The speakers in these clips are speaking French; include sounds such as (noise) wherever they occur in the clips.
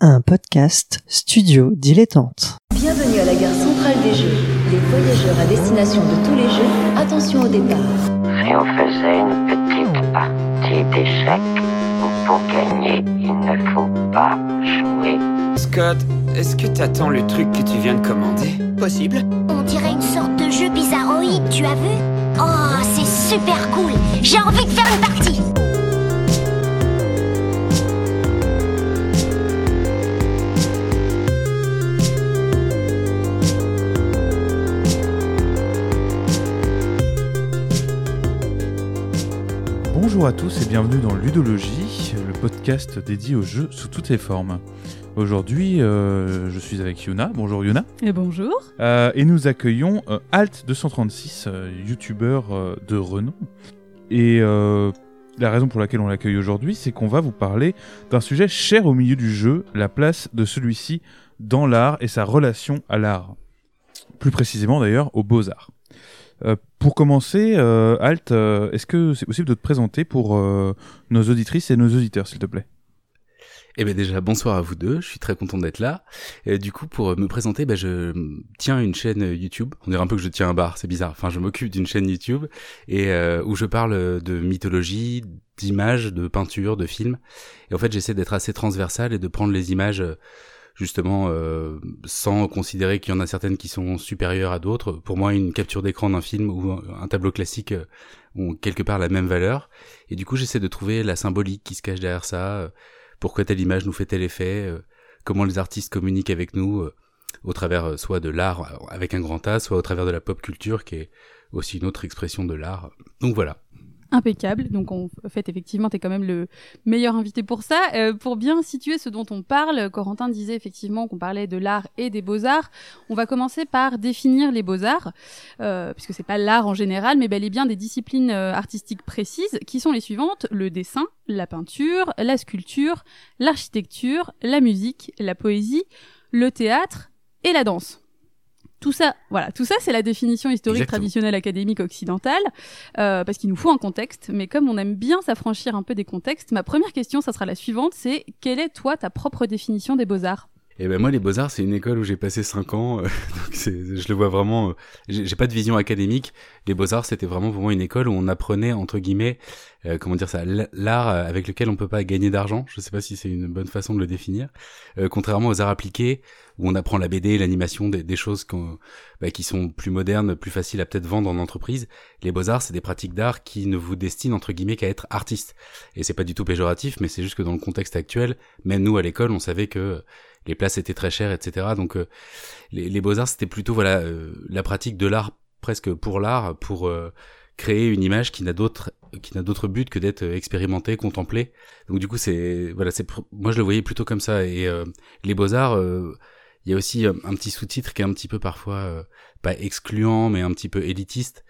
un podcast studio dilettante. Bienvenue à la gare centrale des Jeux. Les voyageurs à destination de tous les Jeux, attention au départ. Si on faisait une petite partie d'échecs, pour gagner, il ne faut pas jouer. Scott, est-ce que t'attends le truc que tu viens de commander? Possible. On dirait une sorte de jeu bizarroïde, tu as vu? Oh, c'est super cool J'ai envie de faire une partie Bonjour à tous et bienvenue dans Ludologie, le podcast dédié aux jeux sous toutes les formes. Aujourd'hui, euh, je suis avec Yuna. Bonjour Yuna. Et bonjour. Euh, et nous accueillons euh, Alt236, euh, youtubeur de renom. Et la raison pour laquelle on l'accueille aujourd'hui, c'est qu'on va vous parler d'un sujet cher au milieu du jeu, la place de celui-ci dans l'art et sa relation à l'art. Plus précisément d'ailleurs aux beaux-arts. Euh, pour commencer, euh, Alt, euh, est-ce que c'est possible de te présenter pour euh, nos auditrices et nos auditeurs, s'il te plaît? Eh bien déjà, bonsoir à vous deux, je suis très content d'être là. Et du coup, pour me présenter, ben, je tiens une chaîne YouTube. On dirait un peu que je tiens un bar, c'est bizarre. Enfin, je m'occupe d'une chaîne YouTube et euh, où je parle de mythologie, d'images, de peinture, de films. Et en fait, j'essaie d'être assez transversal et de prendre les images euh, justement euh, sans considérer qu'il y en a certaines qui sont supérieures à d'autres. Pour moi, une capture d'écran d'un film ou un, tableau classique euh, ont quelque part la même valeur. Et du coup, j'essaie de trouver la symbolique qui se cache derrière ça. euh, pourquoi telle image nous fait tel effet, euh, comment les artistes communiquent avec nous au travers soit de l'art avec un grand A, soit au travers de la pop culture qui est aussi une autre expression de l'art. Donc voilà. Impeccable. Donc, en fait, effectivement, tu es quand même le meilleur invité pour ça. Euh, pour bien situer ce dont on parle, Corentin disait effectivement qu'on parlait de l'art et des beaux-arts. On va commencer par définir les beaux-arts, euh, puisque c'est pas l'art en général, mais bel et bien des disciplines euh, artistiques précises, qui sont les suivantes le dessin, la peinture, la sculpture, l'architecture, la musique, la poésie, le théâtre et la danse. Tout ça, voilà, tout ça, c'est la définition historique Exactement. traditionnelle académique occidentale, euh, parce qu'il nous faut un contexte. Mais comme on aime bien s'affranchir un peu des contextes, ma première question, ça sera la suivante, c'est quelle est toi ta propre définition des beaux-arts? Et ben moi, les Beaux-Arts, c'est une école où j'ai passé 5 ans. euh, (laughs) donc je le vois vraiment. euh, j'ai, pas de vision académique. Les Beaux-Arts, c'était vraiment pour moi une école où on apprenait, entre guillemets, euh, comment dire ça, l'art euh, avec lequel on peut pas gagner d'argent. Je sais pas si c'est une bonne façon de le définir. Euh, contrairement aux arts appliqués, où on apprend la BD, l'animation, des, choses qu'on- bah, qui sont plus modernes, plus faciles à peut-être vendre en entreprise. Les Beaux-Arts, c'est des pratiques d'art qui ne vous destinent, entre guillemets, qu'à être artiste. Et c'est pas du tout péjoratif, mais c'est juste que dans le contexte actuel, même nous à l'école, on savait que les places étaient très chères, etc. Donc euh, les, les beaux-arts, c'était plutôt voilà euh, la pratique de l'art presque pour l'art, pour euh, créer une image qui n'a d'autre qui n'a d'autre but que d'être expérimentée, contemplée. Donc du coup, c'est voilà, c'est moi je le voyais plutôt comme ça. Et euh, les beaux-arts, euh, il y a aussi euh, un petit sous-titre qui est un petit peu parfois euh, pas excluant, mais un petit peu élitiste.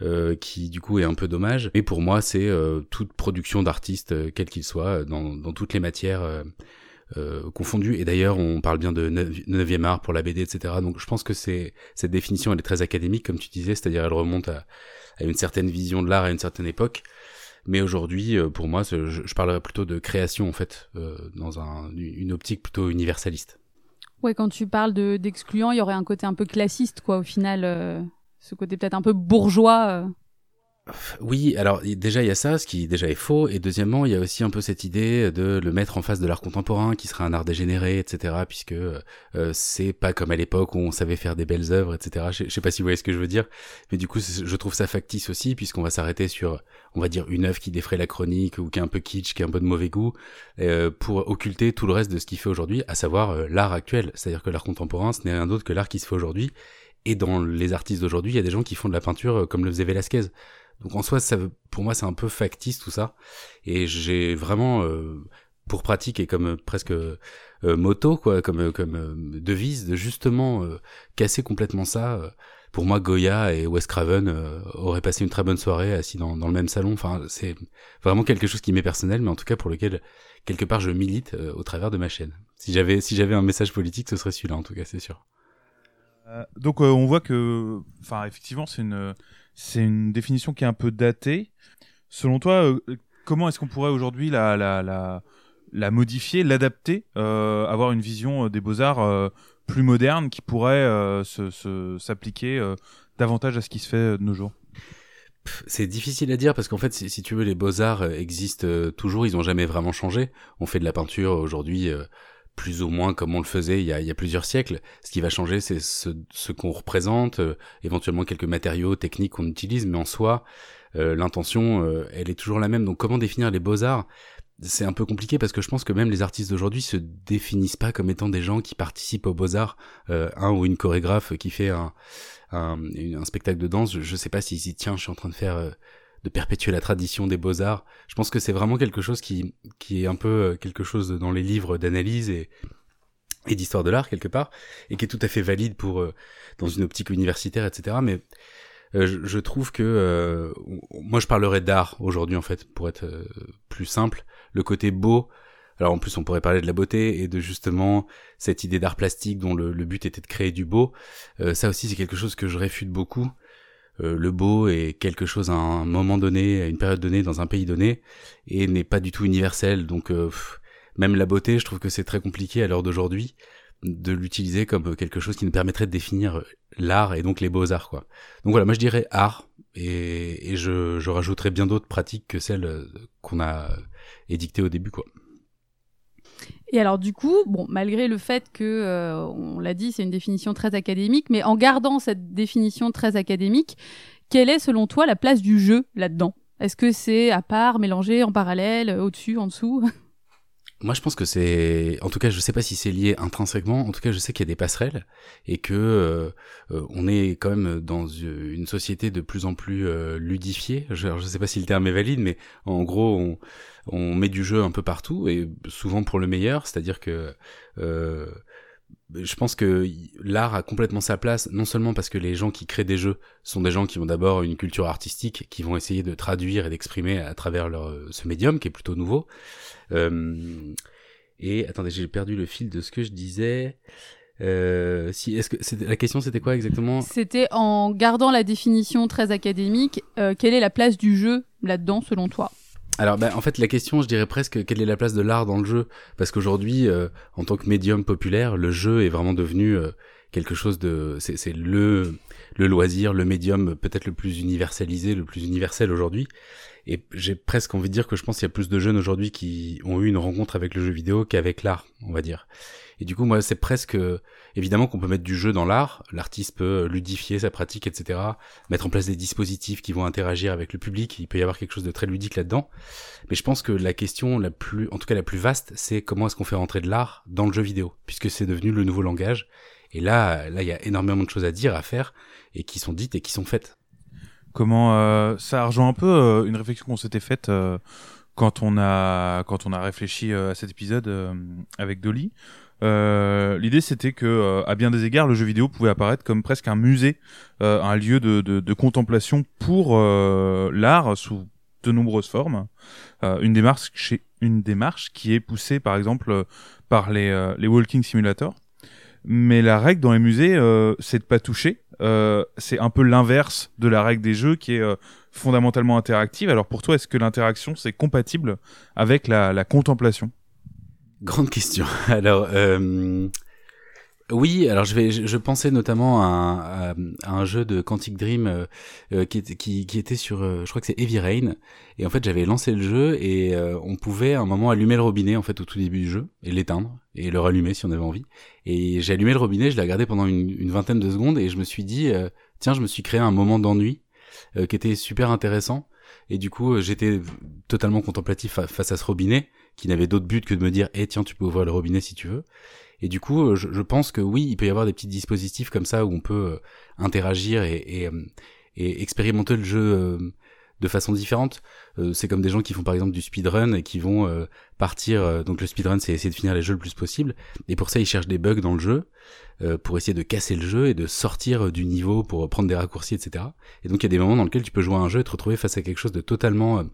euh, qui du coup est un peu dommage. Mais pour moi, c'est euh, toute production d'artistes, euh, quel qu'il soit, dans, dans toutes les matières euh, euh. Et d'ailleurs, on parle bien de 9e art pour la BD, etc. Donc je pense que cette définition, elle est très académique, comme tu disais, c'est-à-dire elle remonte à, à une certaine vision de l'art à une certaine époque. Mais aujourd'hui, euh, pour moi, je, je parlerais plutôt de création, en fait, euh, dans un, une optique plutôt universaliste. Ouais, quand tu parles de d'excluant, il y aurait un côté un peu classiste, quoi, au final, euh, ce côté peut-être un peu bourgeois. Euh. Oui, alors déjà il y a ça, ce qui déjà est faux, et deuxièmement il y a aussi un peu cette idée de le mettre en face de l'art contemporain, qui serait un art dégénéré, etc. Puisque euh, c'est pas comme à l'époque où on savait faire des belles œuvres, etc. Je, sais pas si vous voyez ce que je veux dire, mais du coup je trouve ça factice aussi, puisqu'on va s'arrêter sur, on va dire une œuvre qui défraie la chronique ou qui est un peu kitsch, qui est un peu de mauvais goût, euh, pour occulter tout le reste de ce qu'il fait aujourd'hui, à savoir euh, l'art actuel. C'est-à-dire que l'art contemporain, ce n'est rien d'autre que l'art qui se fait aujourd'hui. Et dans les artistes d'aujourd'hui, il y a des gens qui font de la peinture euh, comme le faisait Velasquez. Donc en soi, ça, pour moi, c'est un peu factice tout ça. Et j'ai vraiment, euh, pour pratique et comme euh, presque euh, moto, quoi, comme, euh, comme euh, devise, de justement casser complètement ça. Pour moi, Goya et Wes Craven auraient passé une très bonne soirée assis dans, dans le même salon. Enfin, c'est vraiment quelque chose qui m'est personnel, mais en tout cas pour lequel quelque part je milite au travers de ma chaîne. Si j'avais si j'avais un message politique, ce serait celui-là en tout cas, c'est sûr. Donc on voit que, enfin effectivement c'est une c'est une définition qui est un peu datée. Selon toi, euh, comment est-ce qu'on pourrait aujourd'hui la, la, la modifier, l'adapter, euh, avoir une vision euh, des beaux-arts plus moderne qui pourrait se- se- s'appliquer euh, davantage à ce qui se fait de nos jours? C'est difficile à dire parce qu'en fait, si, tu veux, les beaux-arts existent toujours, ils ont jamais vraiment changé. On fait de la peinture aujourd'hui plus ou moins comme on le faisait il y a, plusieurs siècles. Ce qui va changer, c'est ce, qu'on représente, euh, éventuellement quelques matériaux techniques qu'on utilise, mais en soi, euh, l'intention, euh, elle est toujours la même. Donc comment définir les beaux-arts? C'est un peu compliqué parce que je pense que même les artistes d'aujourd'hui se définissent pas comme étant des gens qui participent aux beaux-arts, euh, un ou une chorégraphe qui fait un, spectacle de danse, je, je sais pas s'il s'y tient, je suis en train de faire euh, de perpétuer la tradition des beaux-arts. Je pense que c'est vraiment quelque chose qui, qui est un peu euh, quelque chose dans les livres d'analyse et, et d'histoire de l'art quelque part, et qui est tout à fait valide pour euh, dans une optique universitaire, etc. Mais euh, je, je trouve que euh, moi je parlerais d'art aujourd'hui en fait, pour être plus simple. Le côté beau, alors en plus on pourrait parler de la beauté et de justement cette idée d'art plastique dont le, le but était de créer du beau. Euh, ça aussi c'est quelque chose que je réfute beaucoup. Euh, le beau est quelque chose à un moment donné, à une période donnée, dans un pays donné, et n'est pas du tout universel. Donc euh, même la beauté, je trouve que c'est très compliqué à l'heure d'aujourd'hui de l'utiliser comme quelque chose qui nous permettrait de définir l'art et donc les beaux-arts. quoi. Donc voilà, moi je dirais art, et, et je, je rajouterais bien d'autres pratiques que celles euh, qu'on a édictées au début. quoi. Et alors du coup, bon, malgré le fait que, euh, on l'a dit, c'est une définition très académique, mais en gardant cette définition très académique, quelle est selon toi la place du jeu là-dedans? Est-ce que c'est à part, mélangé, en parallèle, au-dessus, en dessous? (laughs) Moi, je pense que c'est, en tout cas, je sais pas si c'est lié intrinsèquement. En tout cas, je sais qu'il y a des passerelles et que euh, euh, on est quand même dans une société de plus en plus euh, ludifiée. Je, je sais pas si le terme est valide, mais en gros, on, on met du jeu un peu partout et souvent pour le meilleur. C'est-à-dire que euh, je pense que l'art a complètement sa place, non seulement parce que les gens qui créent des jeux sont des gens qui ont d'abord une culture artistique, qui vont essayer de traduire et d'exprimer à travers leur, ce médium qui est plutôt nouveau. Euh, et attendez, j'ai perdu le fil de ce que je disais. Euh, si, est-ce que la question c'était quoi exactement? C'était en gardant la définition très académique, euh, quelle est la place du jeu là-dedans selon toi? Alors, bah, en fait, la question, je dirais presque, quelle est la place de l'art dans le jeu? Parce qu'aujourd'hui, euh, en tant que médium populaire, le jeu est vraiment devenu euh, quelque chose de, c'est, le le loisir, le médium peut-être le plus universalisé, le plus universel aujourd'hui. Et j'ai presque envie de dire que je pense qu'il y a plus de jeunes aujourd'hui qui ont eu une rencontre avec le jeu vidéo qu'avec l'art, on va dire. Et du coup, moi, c'est presque évidemment qu'on peut mettre du jeu dans l'art. L'artiste peut ludifier sa pratique, etc. Mettre en place des dispositifs qui vont interagir avec le public. Il peut y avoir quelque chose de très ludique là-dedans. Mais je pense que la question la plus, en tout cas la plus vaste, c'est comment est-ce qu'on fait rentrer de l'art dans le jeu vidéo, puisque c'est devenu le nouveau langage. Et là, là, il y a énormément de choses à dire, à faire, et qui sont dites et qui sont faites. Comment euh, ça rejoint un peu euh, une réflexion qu'on s'était faite euh, quand on a quand on a réfléchi euh, à cet épisode euh, avec Dolly. Euh, L'idée c'était que euh, à bien des égards le jeu vidéo pouvait apparaître comme presque un musée, euh, un lieu de, de, de contemplation pour euh, l'art sous de nombreuses formes. Une démarche chez une démarche qui est poussée par exemple par les les walking simulators. Mais la règle dans les musées, c'est de pas toucher. C'est un peu l'inverse de la règle des jeux qui est fondamentalement interactive. Alors pour toi, est-ce que l'interaction c'est compatible avec la, la contemplation? Grande question. (laughs) Alors, euh, oui, alors je vais, je, pensais notamment à, un jeu de Quantic Dream euh, euh, qui, était, qui, était sur, euh, je crois que c'est Heavy Rain, et en fait j'avais lancé le jeu et euh, on pouvait à un moment allumer le robinet en fait au tout début du jeu et l'éteindre et le rallumer si on avait envie. Et j'ai allumé le robinet, je l'ai regardé pendant une, vingtaine de secondes et je me suis dit, tiens, je me suis créé un moment d'ennui euh, qui était super intéressant. Et du coup, euh, j'étais totalement contemplatif fa- face à ce robinet, qui n'avait d'autre but que de me dire, eh tiens, tu peux ouvrir le robinet si tu veux. Et du coup, euh, je, pense que oui, il peut y avoir des petits dispositifs comme ça où on peut euh, interagir et, expérimenter le jeu de façon différente. C'est comme des gens qui font par exemple du speedrun et qui vont partir. donc le speedrun, c'est essayer de finir les jeux le plus possible. Et pour ça, ils cherchent des bugs dans le jeu pour essayer de casser le jeu et de sortir euh, du niveau pour prendre des raccourcis, etc. Et donc il y a des moments dans lesquels tu peux jouer à un jeu et te retrouver face à quelque chose de totalement euh,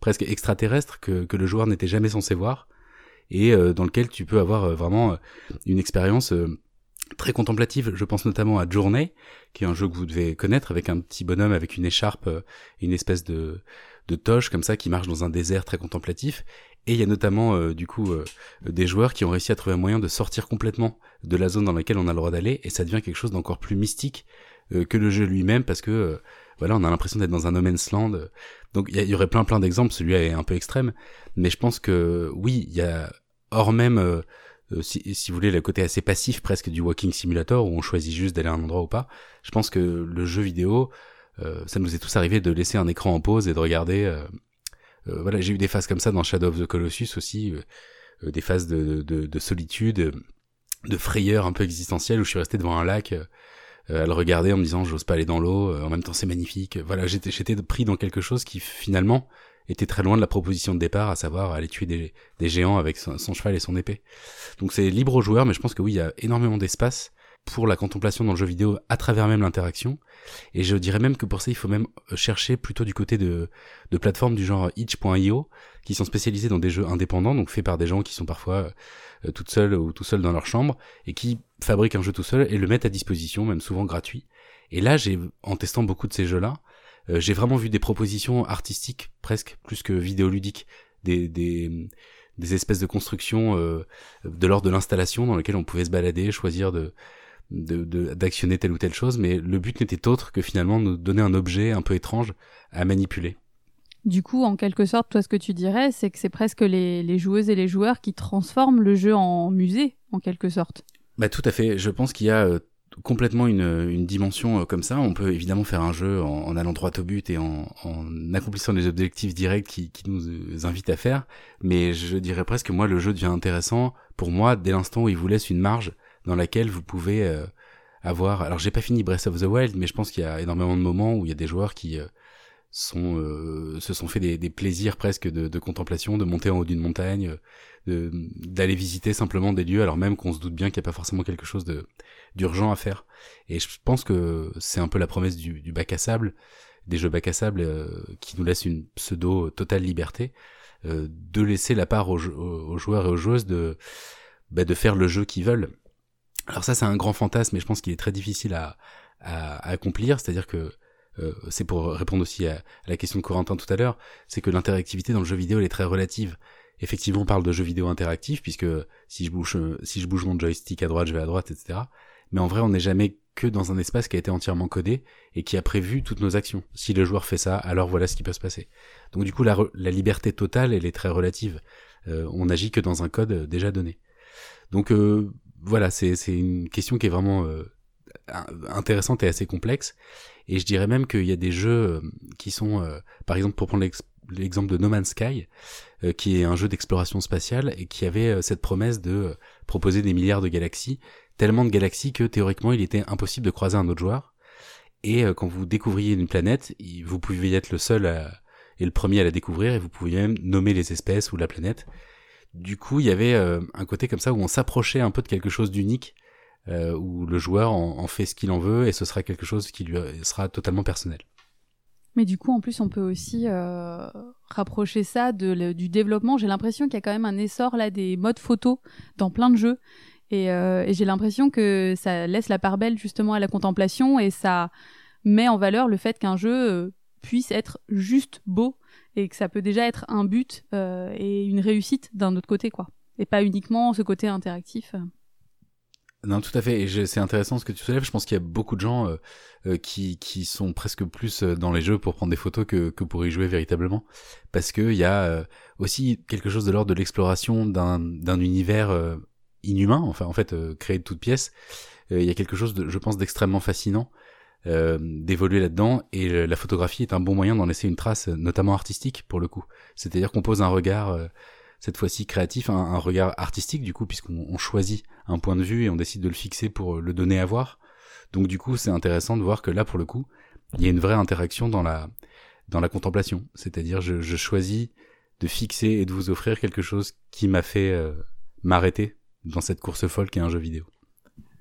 presque extraterrestre que, que le joueur n'était jamais censé voir et euh, dans lequel tu peux avoir euh, vraiment euh, une expérience euh, très contemplative. Je pense notamment à Journey, qui est un jeu que vous devez connaître avec un petit bonhomme avec une écharpe euh, une espèce de, de toche comme ça qui marche dans un désert très contemplatif. Et il y a notamment euh, du coup euh, des joueurs qui ont réussi à trouver un moyen de sortir complètement de la zone dans laquelle on a le droit d'aller et ça devient quelque chose d'encore plus mystique euh, que le jeu lui-même parce que euh, voilà on a l'impression d'être dans un no man's land. Donc il y, aurait plein plein d'exemples, celui-là est un peu extrême, mais je pense que oui il y a hors même euh, euh, si, si vous voulez le côté assez passif presque du walking simulator où on choisit juste d'aller à un endroit ou pas. Je pense que le jeu vidéo ça nous est tous arrivé de laisser un écran en pause et de regarder. Euh, voilà, j'ai eu des phases comme ça dans Shadow of the Colossus aussi, euh, euh, des phases de, de, de solitude, de frayeur un peu existentielle où je suis resté devant un lac à le regarder en me disant j'ose pas aller dans l'eau, en même temps c'est magnifique. Voilà, j'étais j'étais pris dans quelque chose qui finalement était très loin de la proposition de départ, à savoir aller tuer des, des géants avec son, son cheval et son épée. Donc c'est libre aux joueurs, mais je pense que oui, il y a énormément d'espace pour la contemplation dans le jeu vidéo à travers même l'interaction. Et je dirais même que pour ça, il faut même euh, chercher plutôt du côté de, de plateformes du genre itch.io, qui sont spécialisées dans des jeux indépendants, donc faits par des gens qui sont parfois euh, toutes seules ou tout seuls dans leur chambre, et qui fabriquent un jeu tout seul et le mettent à disposition, même souvent gratuit. Et là, j'ai, en testant beaucoup de ces jeux-là, euh, j'ai vraiment vu des propositions artistiques, presque plus que vidéoludiques, des, des, des espèces de constructions euh, de l'ordre de l'installation dans lesquelles on pouvait se balader, choisir de de- de- d'actionner telle ou telle chose, mais le but n'était autre que finalement nous donner un objet un peu étrange à manipuler. Du coup, en quelque sorte, toi, ce que tu dirais, c'est que c'est presque les, les joueuses et les joueurs qui transforment le jeu en musée, en quelque sorte. Bah tout à fait. Je pense qu'il y a euh, complètement une, une dimension euh, comme ça. On peut évidemment faire un jeu en, en allant droit au but et en, en accomplissant des objectifs directs qui, qui nous euh, invitent à faire. Mais je dirais presque que moi le jeu devient intéressant pour moi dès l'instant où il vous laisse une marge dans laquelle vous pouvez euh, avoir. Alors j'ai pas fini Breath of the Wild, mais je pense qu'il y a énormément de moments où il y a des joueurs qui euh, sont euh, se sont fait des, des plaisirs presque de, de contemplation, de monter en haut d'une montagne, euh, d'aller visiter simplement des lieux, alors même qu'on se doute bien qu'il n'y a pas forcément quelque chose d'urgent à faire. Et je pense que c'est un peu la promesse du, du bac à sable, des jeux bac à sable euh, qui nous laissent une pseudo totale liberté, euh, de laisser la part aux, aux joueurs et aux joueuses de bah, de faire le jeu qu'ils veulent. Alors ça c'est un grand fantasme, mais je pense qu'il est très difficile à, à, à accomplir. C'est-à-dire que euh, c'est pour répondre aussi à, la question de Corentin tout à l'heure, c'est que l'interactivité dans le jeu vidéo elle est très relative. Effectivement, on parle de jeux vidéo interactifs puisque si je bouge euh, si je bouge mon joystick à droite, je vais à droite, etc. Mais en vrai, on n'est jamais que dans un espace qui a été entièrement codé et qui a prévu toutes nos actions. Si le joueur fait ça, alors voilà ce qui peut se passer. Donc du coup, la, la liberté totale, elle est très relative. Euh, on n'agit que dans un code euh, déjà donné. Donc euh, voilà, c'est une question qui est vraiment euh, in- intéressante et assez complexe. Et je dirais même qu'il y a des jeux euh, qui sont, euh, par exemple, pour prendre l'ex- l'exemple de No Man's Sky, qui est un jeu d'exploration spatiale et qui avait cette promesse de proposer des milliards de galaxies, tellement de galaxies que théoriquement il était impossible de croiser un autre joueur. Et quand vous découvriez une planète, vous pouviez être le seul et le premier à la découvrir et vous pouviez même nommer les espèces ou la planète. Du coup, il y avait euh, un côté comme ça où on s'approchait un peu de quelque chose d'unique, euh, où le joueur en, fait ce qu'il en veut et ce sera quelque chose qui lui euh, sera totalement personnel. Mais du coup, en plus, on peut aussi rapprocher ça du développement. J'ai l'impression qu'il y a quand même un essor là des modes photo dans plein de jeux. Et, j'ai l'impression que ça laisse la part belle justement à la contemplation et ça met en valeur le fait qu'un jeu puisse être juste beau et que ça peut déjà être un but euh, et une réussite d'un autre côté, quoi. Et pas uniquement ce côté interactif. Non, tout à fait. Et c'est intéressant ce que tu soulèves. Je pense qu'il y a beaucoup de gens euh, euh, qui, qui sont presque plus euh, dans les jeux pour prendre des photos que, que pour y jouer véritablement. Parce qu'il y a euh, aussi quelque chose de l'ordre de l'exploration d'un d'un univers euh, inhumain, enfin en fait euh, créé de toutes pièces. Euh, Il y a quelque chose, de, je pense, d'extrêmement fascinant euh, d'évoluer là-dedans. Et la photographie est un bon moyen d'en laisser une trace, euh, notamment artistique pour le coup. C'est-à-dire qu'on pose un regard... euh, cette fois-ci créatif, un, regard artistique du coup, puisqu'on on choisit un point de vue et on décide de le fixer pour le donner à voir. Donc du coup, c'est intéressant de voir que là, pour le coup, il y a une vraie interaction dans la dans la contemplation. C'est-à-dire, je, je choisis de fixer et de vous offrir quelque chose qui m'a fait euh, m'arrêter dans cette course folle qui est un jeu vidéo.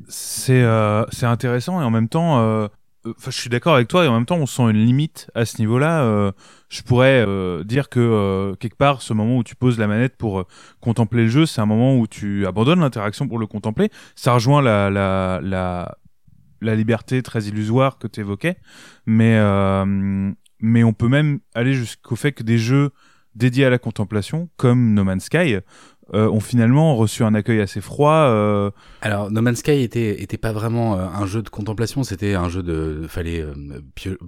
C'est euh, intéressant et en même temps, euh, euh, 'fin, je suis d'accord avec toi et en même temps, on sent une limite à ce niveau-là. euh, je pourrais euh, dire que euh, quelque part, ce moment où tu poses la manette pour euh, contempler le jeu, c'est un moment où tu abandonnes l'interaction pour le contempler. Ça rejoint la la la, la liberté très illusoire que tu évoquais, mais euh, mais on peut même aller jusqu'au fait que des jeux dédiés à la contemplation, comme No Man's Sky, euh, ont finalement reçu un accueil assez froid. euh, Alors, No Man's Sky était, était pas vraiment euh, un jeu de contemplation, c'était un jeu de, fallait euh,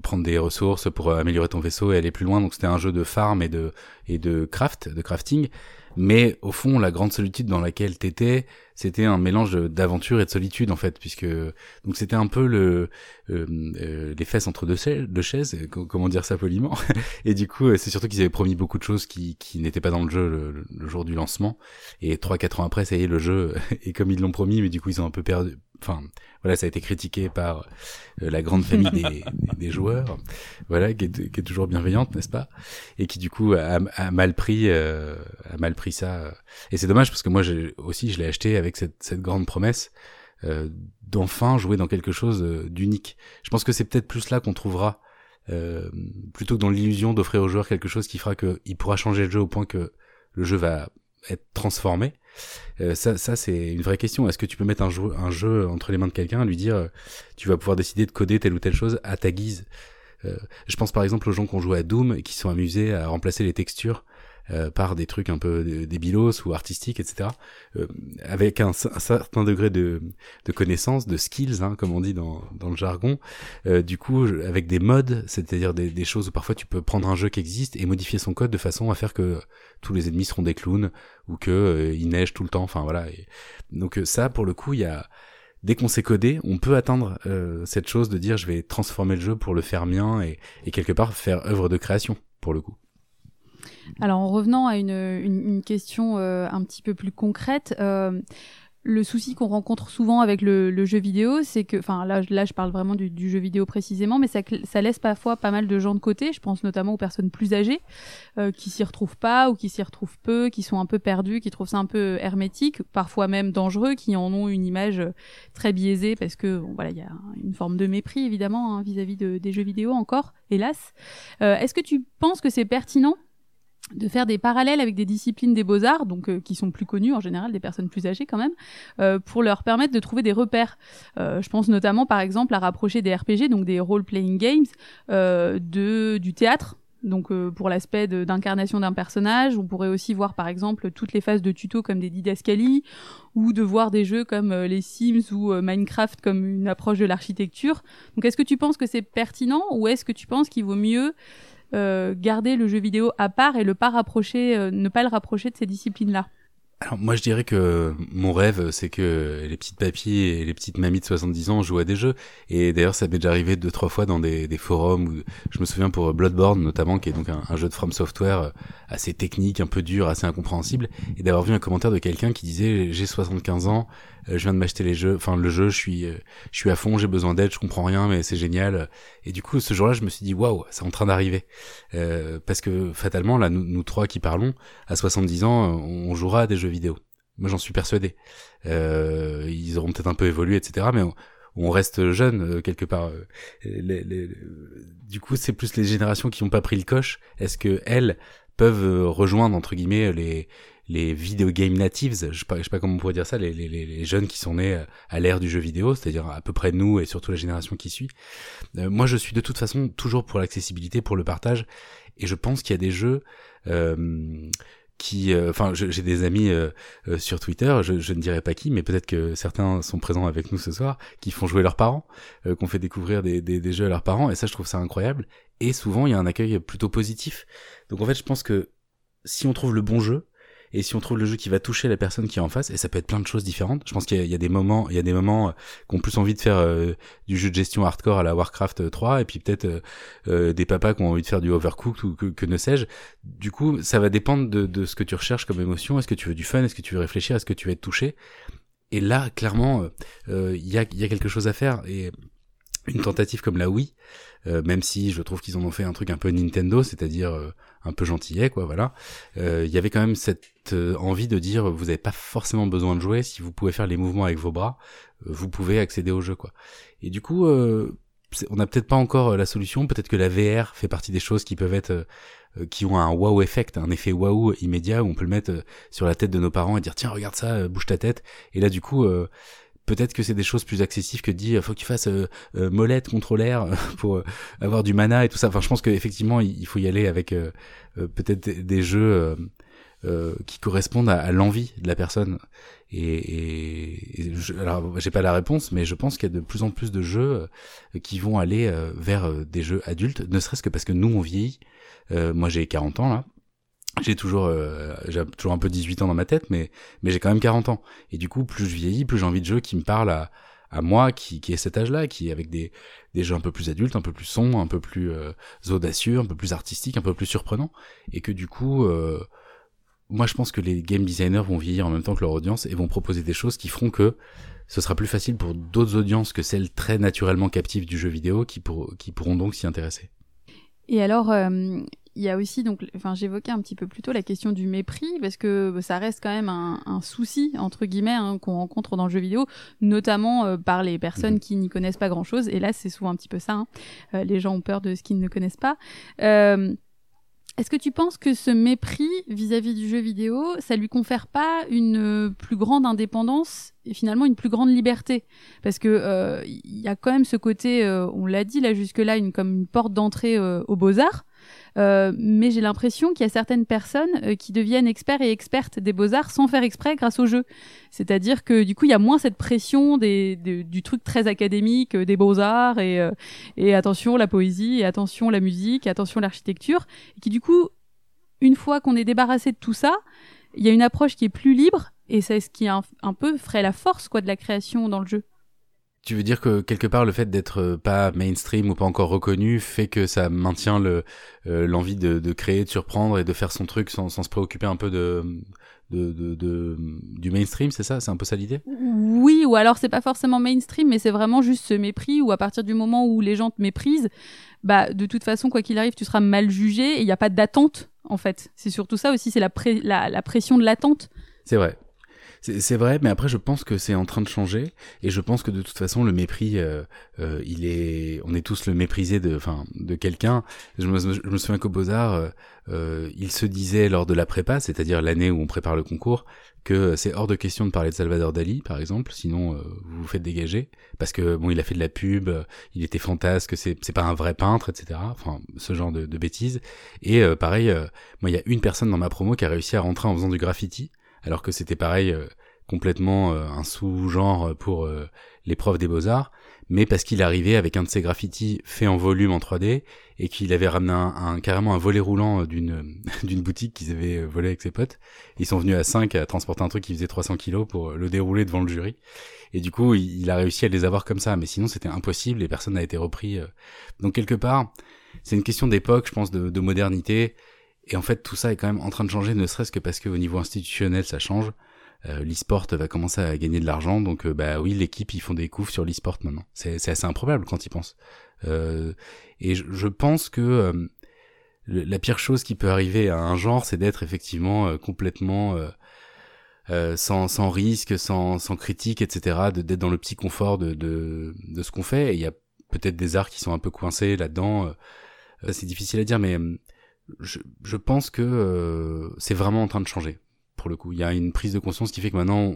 prendre des ressources pour euh, améliorer ton vaisseau et aller plus loin. Donc c'était un jeu de farm et de et de craft, de crafting. Mais au fond, la grande solitude dans laquelle t'étais, c'était un mélange d'aventure et de solitude en fait, puisque donc c'était un peu le euh, euh, les fesses entre deux chaises, euh, co- comment dire ça poliment? (laughs) et du coup, c'est surtout qu'ils avaient promis beaucoup de choses qui n'étaient pas dans le jeu le, le jour du lancement. Et trois quatre ans après, ça y est, le jeu (laughs) et comme ils l'ont promis, mais du coup ils ont un peu perdu. Enfin, voilà, ça a été critiqué par euh, la grande famille des, (laughs) des, des joueurs, voilà, qui est, qui est toujours bienveillante, n'est-ce pas? Et qui du coup a, a mal pris, euh, a mal pris ça. Et c'est dommage parce que moi j'ai aussi je l'ai acheté avec cette, cette grande promesse euh, d'enfin jouer dans quelque chose euh, d'unique. Je pense que c'est peut-être plus là qu'on trouvera. Euh, plutôt que dans l'illusion d'offrir au joueur quelque chose qui fera que il pourra changer le jeu au point que le jeu va être transformé. Euh, ça, ça c'est une vraie question. Est-ce que tu peux mettre un jeu, un jeu entre les mains de quelqu'un lui dire euh, tu vas pouvoir décider de coder telle ou telle chose à ta guise? Euh, Je pense par exemple aux gens qui ont joué à Doom et qui sont amusés à remplacer les textures euh, par des trucs un peu dé- débilos ou artistiques, etc. Euh, avec un, un certain degré de, de connaissance, de skills, hein, comme on dit dans, dans le jargon. Euh, du coup, avec des mods, c'est-à-dire des, des choses où parfois tu peux prendre un jeu qui existe et modifier son code de façon à faire que tous les ennemis seront des clowns ou que euh, il neige tout le temps. Enfin voilà. Donc euh, ça, pour le coup, il y a dès qu'on s'est codé, on peut atteindre euh, cette chose de dire je vais transformer le jeu pour le faire mien et, et quelque part faire œuvre de création pour le coup. Alors en revenant à une, une, question euh, un petit peu plus concrète, euh, le souci qu'on rencontre souvent avec le, jeu vidéo, c'est que, enfin là, là je parle vraiment du, du jeu vidéo précisément, mais ça, laisse parfois pas mal de gens de côté. Je pense notamment aux personnes plus âgées euh, qui s'y retrouvent pas ou qui s'y retrouvent peu, qui sont un peu perdus, qui trouvent ça un peu hermétique, parfois même dangereux, qui en ont une image euh, très biaisée parce que bon, voilà, il y a une forme de mépris évidemment hein, vis-à-vis de, des jeux vidéo encore, hélas. Est-ce que tu penses que c'est pertinent de faire des parallèles avec des disciplines des beaux-arts, donc euh, qui sont plus connues en général, des personnes plus âgées quand même, euh, pour leur permettre de trouver des repères. Euh, je pense notamment par exemple à rapprocher des RPG, donc des role-playing games, euh, de du théâtre. Donc euh, pour l'aspect d'incarnation d'un personnage, on pourrait aussi voir par exemple toutes les phases de tuto comme des didascalies, ou de voir des jeux comme euh, les Sims ou euh, Minecraft comme une approche de l'architecture. Donc est-ce que tu penses que c'est pertinent ou est-ce que tu penses qu'il vaut mieux garder le jeu vidéo à part et le pas rapprocher, euh, ne pas le rapprocher de ces disciplines-là. Alors moi je dirais que mon rêve c'est que les petites papilles et les petites mamies de 70 ans jouent à des jeux et d'ailleurs ça m'est déjà arrivé deux trois fois dans des, forums où je me souviens pour Bloodborne notamment qui est donc un, un jeu de From Software euh, assez technique, un peu dur, assez incompréhensible et d'avoir vu un commentaire de quelqu'un qui disait j'ai 75 ans, euh, je viens de m'acheter les jeux, enfin le jeu, je suis euh, je suis à fond, j'ai besoin d'aide, je comprends rien mais c'est génial et du coup ce jour-là je me suis dit waouh c'est en train d'arriver Euh, parce que fatalement là nous, nous trois qui parlons à 70 ans euh, on jouera à des jeux vidéo. Moi j'en suis persuadé. Euh, ils auront peut-être un peu évolué etc mais on, on reste jeune euh, quelque part. Euh, les- les- du coup c'est plus les générations qui n'ont pas pris le coche. Est-ce que elles peuvent euh, rejoindre entre guillemets les les video game natives, je sais pas, je sais pas comment on pourrait dire ça, les, les, les jeunes qui sont nés euh, à l'ère du jeu vidéo, c'est-à-dire à peu près nous et surtout la génération qui suit. Euh, moi, je suis de toute façon toujours pour l'accessibilité, pour le partage, et je pense qu'il y a des jeux euh, qui, euh, enfin, j'ai des amis euh, euh, sur Twitter, je, je ne dirais pas qui, mais peut-être que certains sont présents avec nous ce soir, qui font jouer leurs parents, qu'on fait découvrir des, des, des jeux à leurs parents, et ça, je trouve ça incroyable. Et souvent, il y a un accueil plutôt positif. Donc, en fait, je pense que si on trouve le bon jeu, et si on trouve le jeu qui va toucher la personne qui est en face, et ça peut être plein de choses différentes. Je pense qu'il y, a- des moments, il y a des moments euh, qui ont plus envie de faire euh, du jeu de gestion hardcore à la Warcraft 3, et puis peut-être euh, euh, des papas qui ont envie de faire du Overcooked ou que, ne sais-je. Du coup, ça va dépendre de, ce que tu recherches comme émotion. Est-ce que tu veux du fun? Est-ce que tu veux réfléchir? Est-ce que tu veux être touché? Et là, clairement, euh, euh, il y, a, quelque chose à faire. Et une tentative comme la Wii, euh, même si je trouve qu'ils en ont fait un truc un peu Nintendo, c'est-à-dire euh, un peu gentillet, quoi, voilà. Euh, Il y avait quand même cette euh, envie de dire, vous n'avez pas forcément besoin de jouer, si vous pouvez faire les mouvements avec vos bras, euh, vous pouvez accéder au jeu, quoi. Et du coup, euh, on n'a peut-être pas encore euh, la solution, peut-être que la VR fait partie des choses qui peuvent être, qui ont un wow effect, un effet wow immédiat, où on peut le mettre sur la tête de nos parents et dire, tiens, regarde ça, bouge ta tête, et là, du coup, peut-être que c'est des choses plus accessibles que dire faut que tu fasses euh, euh, molette contrôleur (laughs) pour euh, avoir du mana et tout ça. Enfin, je pense qu'effectivement, il faut y aller avec euh, euh, peut-être des- jeux euh, euh, qui correspondent à, l'envie de la personne. Et, je, alors, j'ai pas la réponse, mais je pense qu'il y a de plus en plus de jeux euh, qui vont aller euh, vers euh, des jeux adultes, ne serait-ce que parce que nous on vieillit. Euh, moi, j'ai 40 ans là. J'ai toujours, euh, j'ai toujours un peu 18 ans dans ma tête, mais mais j'ai quand même 40 ans. Et du coup, plus je vieillis, plus j'ai envie de jeux qui me parlent à, à moi, qui, qui est cet âge-là, qui est avec des, des jeux un peu plus adultes, un peu plus sombres, un peu plus euh, audacieux, un peu plus artistiques, un peu plus surprenants. Et que du coup, euh, moi je pense que les game designers vont vieillir en même temps que leur audience et vont proposer des choses qui feront que ce sera plus facile pour d'autres audiences que celles très naturellement captives du jeu vidéo qui, pour, qui pourront donc s'y intéresser. Et alors, euh, il y a aussi, donc, enfin, j'évoquais un petit peu plus tôt la question du mépris, parce que ça reste quand même un, un souci, entre guillemets, hein, qu'on rencontre dans le jeu vidéo, notamment euh, par les personnes Mhm. qui n'y connaissent pas grand-chose. Et là, c'est souvent un petit peu ça. hein. Euh, les gens ont peur de ce qu'ils ne connaissent pas. Euh, est-ce que tu penses que ce mépris vis-à-vis du jeu vidéo, ça lui confère pas une plus grande indépendance et finalement une plus grande liberté? Parce que euh, il y a quand même ce côté, euh, on l'a dit là jusque-là, une, comme une porte d'entrée euh, aux beaux-arts. Euh, mais j'ai l'impression qu'il y a certaines personnes euh, qui deviennent experts et expertes des beaux-arts sans faire exprès grâce au jeu. C'est-à-dire que du coup, il y a moins cette pression des, du truc très académique euh, des beaux-arts et, et attention la poésie, et attention la musique, et attention l'architecture, et qui du coup, une fois qu'on est débarrassé de tout ça, il y a une approche qui est plus libre, et c'est ce qui un, un peu ferait la force quoi de la création dans le jeu. Tu veux dire que quelque part le fait d'être euh, pas mainstream ou pas encore reconnu fait que ça maintient le euh, l'envie de, de créer, de surprendre et de faire son truc sans, sans se préoccuper un peu de de, de, du mainstream, c'est ça? C'est un peu ça l'idée? Oui, ou alors c'est pas forcément mainstream, mais c'est vraiment juste ce mépris où à partir du moment où les gens te méprisent, bah de toute façon quoi qu'il arrive, tu seras mal jugé et il n'y a pas d'attente en fait. C'est surtout ça aussi, c'est la, pré- la, la pression de l'attente. C'est vrai. C'est vrai, mais après je pense que c'est en train de changer et je pense que de toute façon le mépris, euh, euh, il est, on est tous le méprisé de, enfin, de quelqu'un. Je me, souviens qu'au Beaux Arts, euh, euh, il se disait lors de la prépa, c'est-à-dire l'année où on prépare le concours, que c'est hors de question de parler de Salvador Dali, par exemple, sinon euh, vous vous faites dégager, parce que bon, il a fait de la pub, euh, il était fantasque, c'est pas un vrai peintre, etc. Enfin, ce genre de, de bêtises. Et euh, pareil, euh, moi il y a une personne dans ma promo qui a réussi à rentrer en faisant du graffiti alors que c'était pareil euh, complètement euh, un sous-genre pour euh, profs des beaux-arts, mais parce qu'il arrivait avec un de ses graffitis fait en volume en 3D et qu'il avait ramené un, un- carrément un volet roulant euh, d'une (laughs) d'une boutique qu'ils avaient euh, volé avec ses potes. Ils sont venus à 5 à transporter un truc qui faisait 300 kilos pour le dérouler devant le jury. Et du coup, il, il a réussi à les avoir comme ça, mais sinon c'était impossible et personne n'a été repris. Donc quelque part, c'est une question d'époque, je pense, de, de modernité. Et en fait, tout ça est quand même en train de changer, ne serait-ce que parce qu'au niveau institutionnel, ça change. Euh, l'e-sport va commencer à gagner de l'argent, donc euh, bah oui, l'équipe ils font des coups sur l'e-sport maintenant. C'est assez improbable quand ils pensent. Euh, et je, je pense que euh, le- la pire chose qui peut arriver à un genre, c'est d'être effectivement euh, complètement sans, sans risque, sans, sans critique, etc. D'être dans le petit confort de, de, de ce qu'on fait. Il y a peut-être des arts qui sont un peu coincés là-dedans. c'est difficile à dire, mais je, je pense que euh, c'est vraiment en train de changer. Pour le coup, il y a une prise de conscience qui fait que maintenant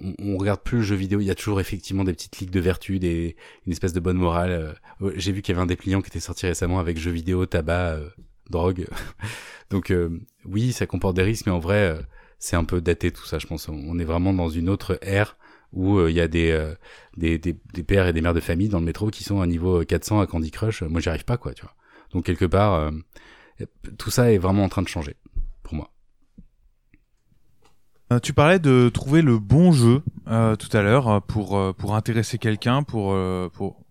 on, on, regarde plus le jeu vidéo. Il y a toujours effectivement des petites ligues de vertu, des une espèce de bonne morale. euh, J'ai vu qu'il y avait un dépliant qui était sorti récemment avec jeux vidéo, tabac, euh, drogue. (laughs) Donc euh, oui, ça comporte des risques, mais en vrai, c'est un peu daté tout ça. Je pense. On, est vraiment dans une autre ère où il y a des, euh, des, des pères et des mères de famille dans le métro qui sont à niveau 400 à Candy Crush. Moi, j'y arrive pas, quoi. Tu vois. Donc quelque part, tout ça est vraiment en train de changer pour moi. Euh, tu parlais de trouver le bon jeu euh, tout à l'heure euh, pour pour intéresser quelqu'un, pour pour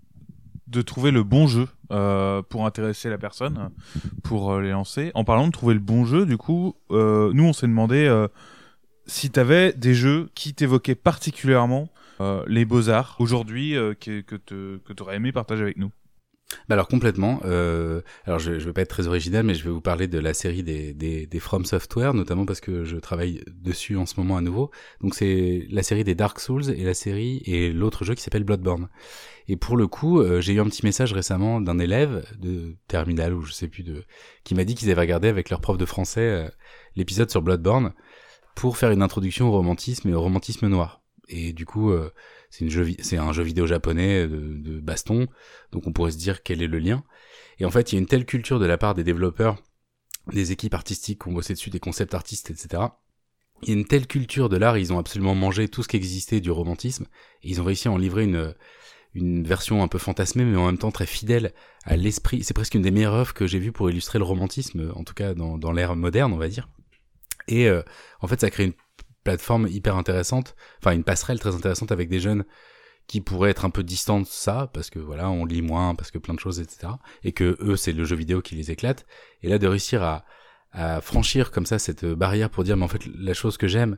de trouver le bon jeu pour intéresser la personne, pour les lancer. En parlant de trouver le bon jeu, du coup, nous on s'est demandé si tu avais des jeux qui t'évoquaient particulièrement les beaux arts aujourd'hui que que te que t'aurais aimé partager avec nous. Bah alors complètement. Euh, alors je, je vais pas être très original, mais je vais vous parler de la série des, des, des From Software, notamment parce que je travaille dessus en ce moment à nouveau. Donc c'est la série des Dark Souls et la série et l'autre jeu qui s'appelle Bloodborne. Et pour le coup, euh, j'ai eu un petit message récemment d'un élève de terminale ou je sais plus de qui m'a dit qu'ils avaient regardé avec leur prof de français euh, l'épisode sur Bloodborne pour faire une introduction au romantisme et au romantisme noir. Et du coup, euh, c'est un jeu vidéo japonais de, de baston, donc on pourrait se dire quel est le lien. Et en fait, il y a une telle culture de la part des développeurs, des équipes artistiques qui ont bossé dessus, des concepts artistes, etc. Il y a une telle culture de l'art, ils ont absolument mangé tout ce qui existait du romantisme, et ils ont réussi à en livrer une, une version un peu fantasmée, mais en même temps très fidèle à l'esprit. C'est presque une des meilleures œuvres que j'ai vues pour illustrer le romantisme, en tout cas dans, dans l'ère moderne, on va dire. Et euh, en fait, ça crée une plateforme hyper intéressante, enfin une passerelle très intéressante avec des jeunes qui pourraient être un peu distants de ça, parce que voilà, on lit moins, parce que plein de choses, etc. Et que eux, c'est le jeu vidéo qui les éclate. Et là, de réussir à, franchir comme ça cette barrière pour dire, mais en fait, la chose que j'aime,